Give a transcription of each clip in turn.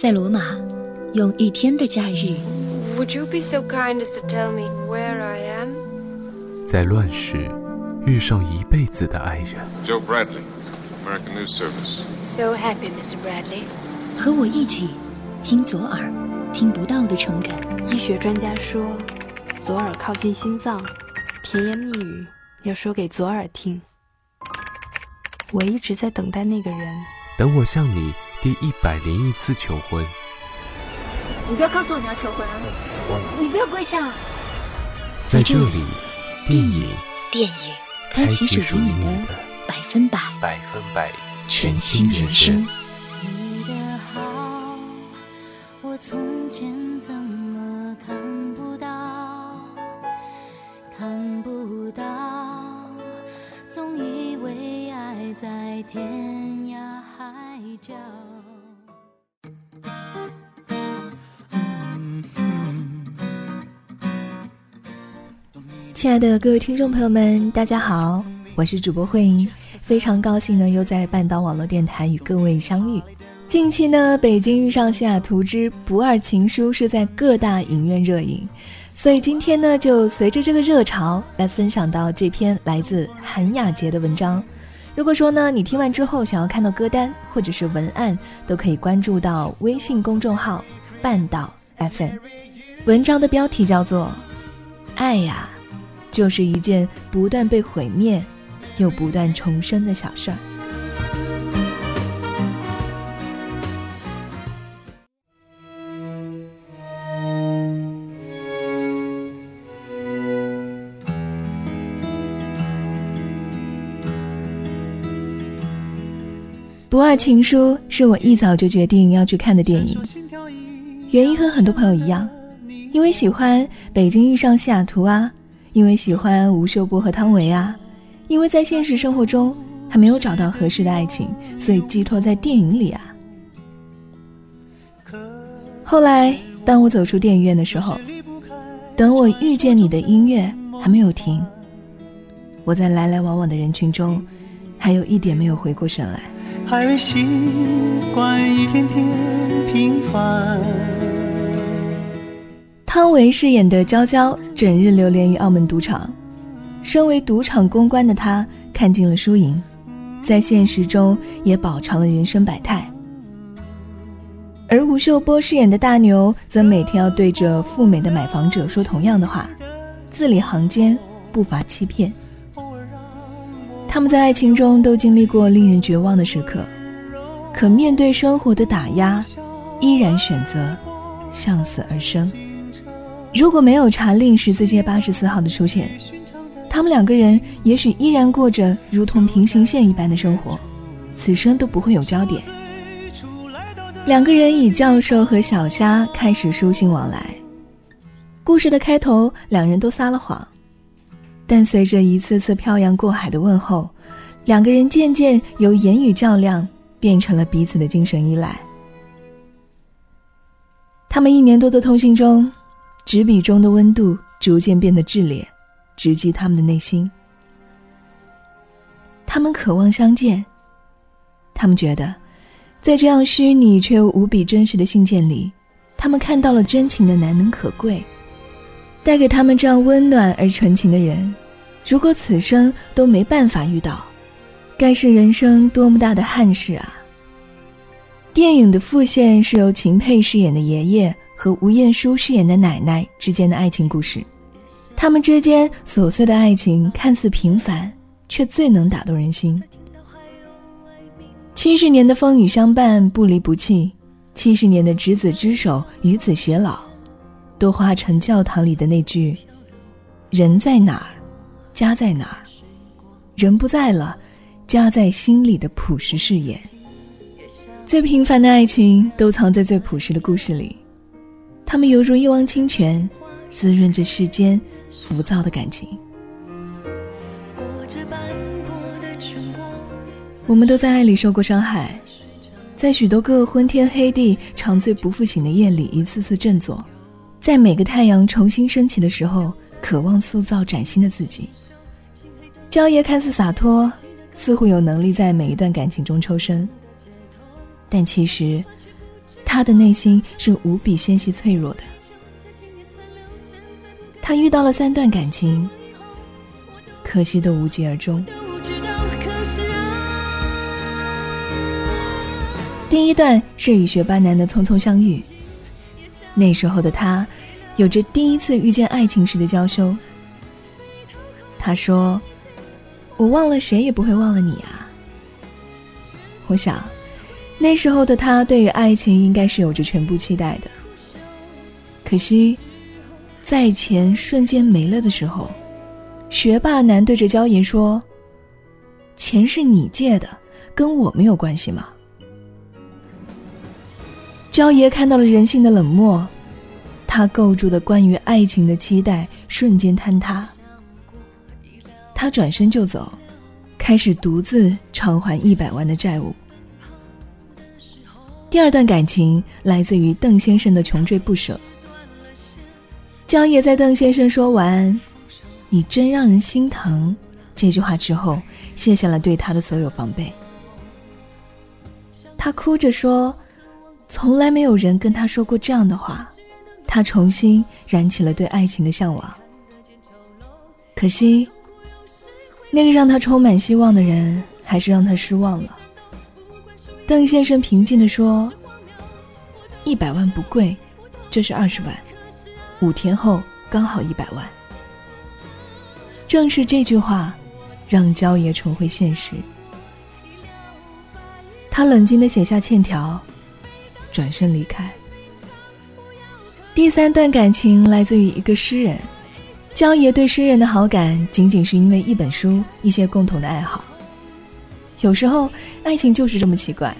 在罗马，用一天的假日。Would you be so kind as to tell me where I am？在乱世，遇上一辈子的爱人。Joe Bradley, American News Service. So happy, Mr. Bradley. 和我一起听左耳听不到的诚恳。医学专家说，左耳靠近心脏，甜言蜜语要说给左耳听。我一直在等待那个人。等我向你。第一百零一次求婚，你不要告诉我你要求婚啊，你不要跪下。在这里，电影电影开启属于你的百分百百分百全新人生。亲爱的各位听众朋友们，大家好，我是主播慧英，非常高兴呢，又在半岛网络电台与各位相遇。近期呢，《北京遇上西雅图之不二情书》是在各大影院热映，所以今天呢，就随着这个热潮来分享到这篇来自韩雅洁的文章。如果说呢，你听完之后想要看到歌单或者是文案，都可以关注到微信公众号“半岛 FM”。文章的标题叫做《爱呀》。就是一件不断被毁灭，又不断重生的小事儿。《不二情书》是我一早就决定要去看的电影，原因和很多朋友一样，因为喜欢《北京遇上西雅图》啊。因为喜欢吴秀波和汤唯啊，因为在现实生活中还没有找到合适的爱情，所以寄托在电影里啊。后来，当我走出电影院的时候，等我遇见你的音乐还没有停，我在来来往往的人群中，还有一点没有回过神来。还未习惯一天天平凡。汤唯饰演的娇娇，整日流连于澳门赌场。身为赌场公关的她，看尽了输赢，在现实中也饱尝了人生百态。而吴秀波饰演的大牛，则每天要对着赴美的买房者说同样的话，字里行间不乏欺骗。他们在爱情中都经历过令人绝望的时刻，可面对生活的打压，依然选择向死而生。如果没有查令十字街八十四号的出现，他们两个人也许依然过着如同平行线一般的生活，此生都不会有焦点。两个人以教授和小虾开始书信往来。故事的开头，两人都撒了谎，但随着一次次漂洋过海的问候，两个人渐渐由言语较量变成了彼此的精神依赖。他们一年多的通信中。纸笔中的温度逐渐变得炽烈，直击他们的内心。他们渴望相见，他们觉得，在这样虚拟却又无比真实的信件里，他们看到了真情的难能可贵。带给他们这样温暖而纯情的人，如果此生都没办法遇到，该是人生多么大的憾事啊！电影的副线是由秦沛饰演的爷爷。和吴彦姝饰演的奶奶之间的爱情故事，他们之间琐碎的爱情看似平凡，却最能打动人心。七十年的风雨相伴，不离不弃；七十年的执子之手，与子偕老，都化成教堂里的那句：“人在哪儿，家在哪儿；人不在了，家在心里”的朴实誓言。最平凡的爱情，都藏在最朴实的故事里。他们犹如一汪清泉，滋润着世间浮躁的感情。我们都在爱里受过伤害，在许多个昏天黑地、长醉不复醒的夜里，一次次振作，在每个太阳重新升起的时候，渴望塑造崭新的自己。焦爷看似洒脱，似乎有能力在每一段感情中抽身，但其实。他的内心是无比纤细脆弱的。他遇到了三段感情，可惜都无疾而终。第一段是与学霸男的匆匆相遇，那时候的他，有着第一次遇见爱情时的娇羞。他说：“我忘了谁也不会忘了你啊。”我想，那时候的他对于爱情应该是有着全部期待的。可惜，在钱瞬间没了的时候，学霸男对着娇爷说：“钱是你借的，跟我没有关系吗？”娇爷看到了人性的冷漠，他构筑的关于爱情的期待瞬间坍塌。他转身就走，开始独自偿还一百万的债务。第二段感情来自于邓先生的穷追不舍。江野在邓先生说完“你真让人心疼”这句话之后，卸下了对他的所有防备。他哭着说。从来没有人跟他说过这样的话，他重新燃起了对爱情的向往。可惜，那个让他充满希望的人，还是让他失望了。邓先生平静地说：“一百万不贵，这是二十万，五天后刚好一百万。”正是这句话，让焦爷重回现实。他冷静地写下欠条。转身离开。第三段感情来自于一个诗人，焦爷对诗人的好感仅仅是因为一本书、一些共同的爱好。有时候，爱情就是这么奇怪，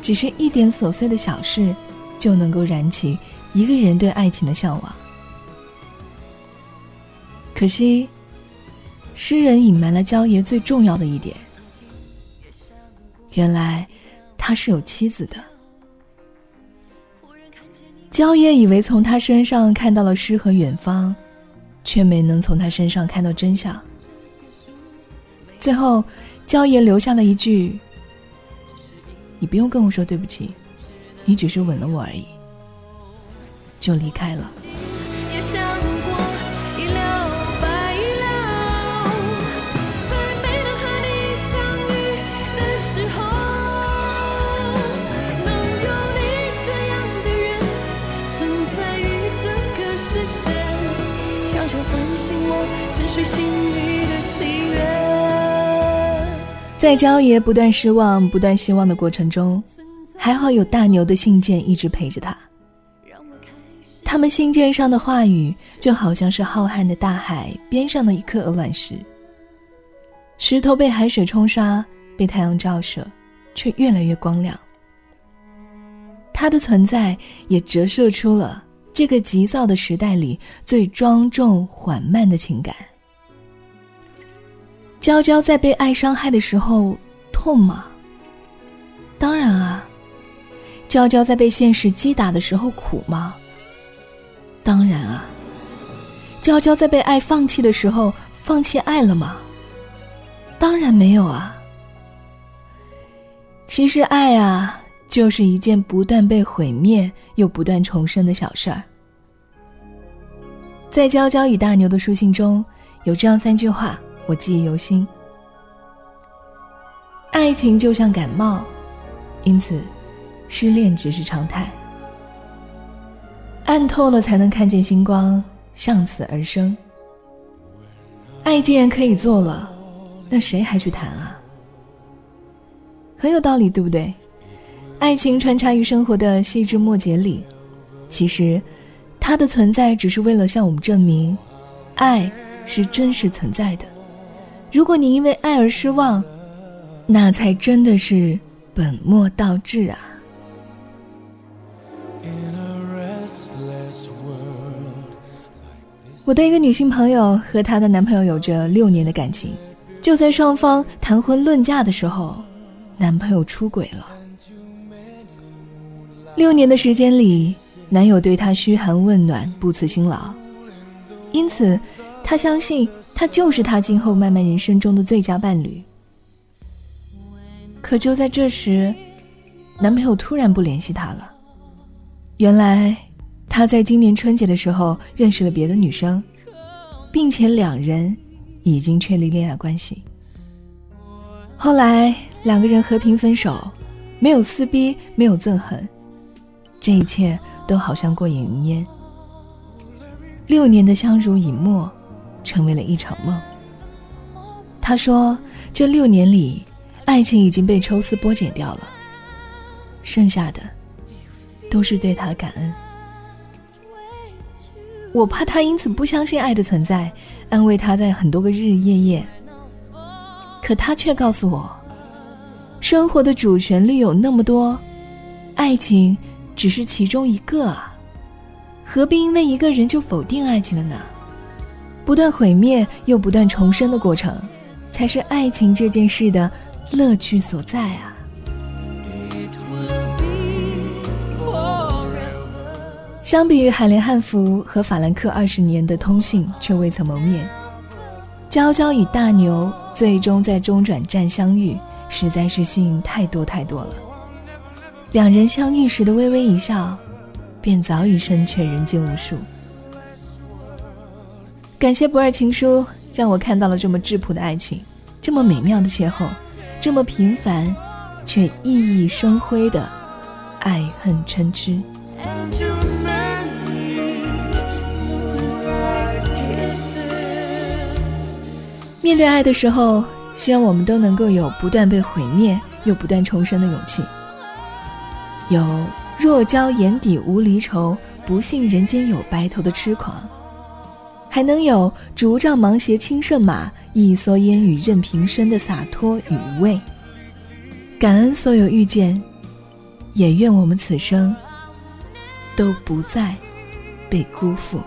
只是一点琐碎的小事，就能够燃起一个人对爱情的向往。可惜，诗人隐瞒了焦爷最重要的一点：原来他是有妻子的。焦爷以为从他身上看到了诗和远方，却没能从他身上看到真相。最后，娇爷留下了一句：“你不用跟我说对不起，你只是吻了我而已。”就离开了。在焦爷不断失望、不断希望的过程中，还好有大牛的信件一直陪着他。他们信件上的话语就好像是浩瀚的大海边上的一颗鹅卵石。石头被海水冲刷，被太阳照射，却越来越光亮。它的存在也折射出了这个急躁的时代里最庄重缓慢的情感。娇娇在被爱伤害的时候痛吗？当然啊。娇娇在被现实击打的时候苦吗？当然啊。娇娇在被爱放弃的时候放弃爱了吗？当然没有啊。其实爱啊，就是一件不断被毁灭又不断重生的小事儿。在娇娇与大牛的书信中有这样三句话。我记忆犹新。爱情就像感冒，因此失恋只是常态。暗透了才能看见星光，向死而生。爱既然可以做了，那谁还去谈啊？很有道理，对不对？爱情穿插于生活的细枝末节里，其实它的存在只是为了向我们证明，爱是真实存在的。如果你因为爱而失望，那才真的是本末倒置啊！我的一个女性朋友和她的男朋友有着六年的感情，就在双方谈婚论嫁的时候，男朋友出轨了。六年的时间里，男友对她嘘寒问暖，不辞辛劳，因此。他相信，他就是他今后漫漫人生中的最佳伴侣。可就在这时，男朋友突然不联系她了。原来他在今年春节的时候认识了别的女生，并且两人已经确立恋爱关系。后来两个人和平分手，没有撕逼，没有憎恨，这一切都好像过眼云烟。六年的相濡以沫，成为了一场梦。他说：“这六年里，爱情已经被抽丝剥茧掉了，剩下的。”都是对他的感恩。我怕他因此不相信爱的存在，安慰他在很多个日日夜夜。可他却告诉我，生活的主旋律有那么多，爱情只是其中一个啊，何必因为一个人就否定爱情了呢？不断毁灭又不断重生的过程，才是爱情这件事的乐趣所在啊。相比于海莲汉服和法兰克二十年的通信却未曾谋面，娇娇与大牛最终在中转站相遇，实在是幸运太多太多了。两人相遇时的微微一笑，便早已胜却人间无数。感谢不二情书，让我看到了这么质朴的爱情，这么美妙的邂逅，这么平凡却熠熠生辉的爱恨嗔痴。面对爱的时候，希望我们都能够有不断被毁灭又不断重生的勇气。有若交眼底无离愁，不信人间有白头的痴狂，还能有竹杖芒鞋轻胜马，一蓑烟雨任平生的洒脱与无畏。感恩所有遇见，也愿我们此生都不再被辜负。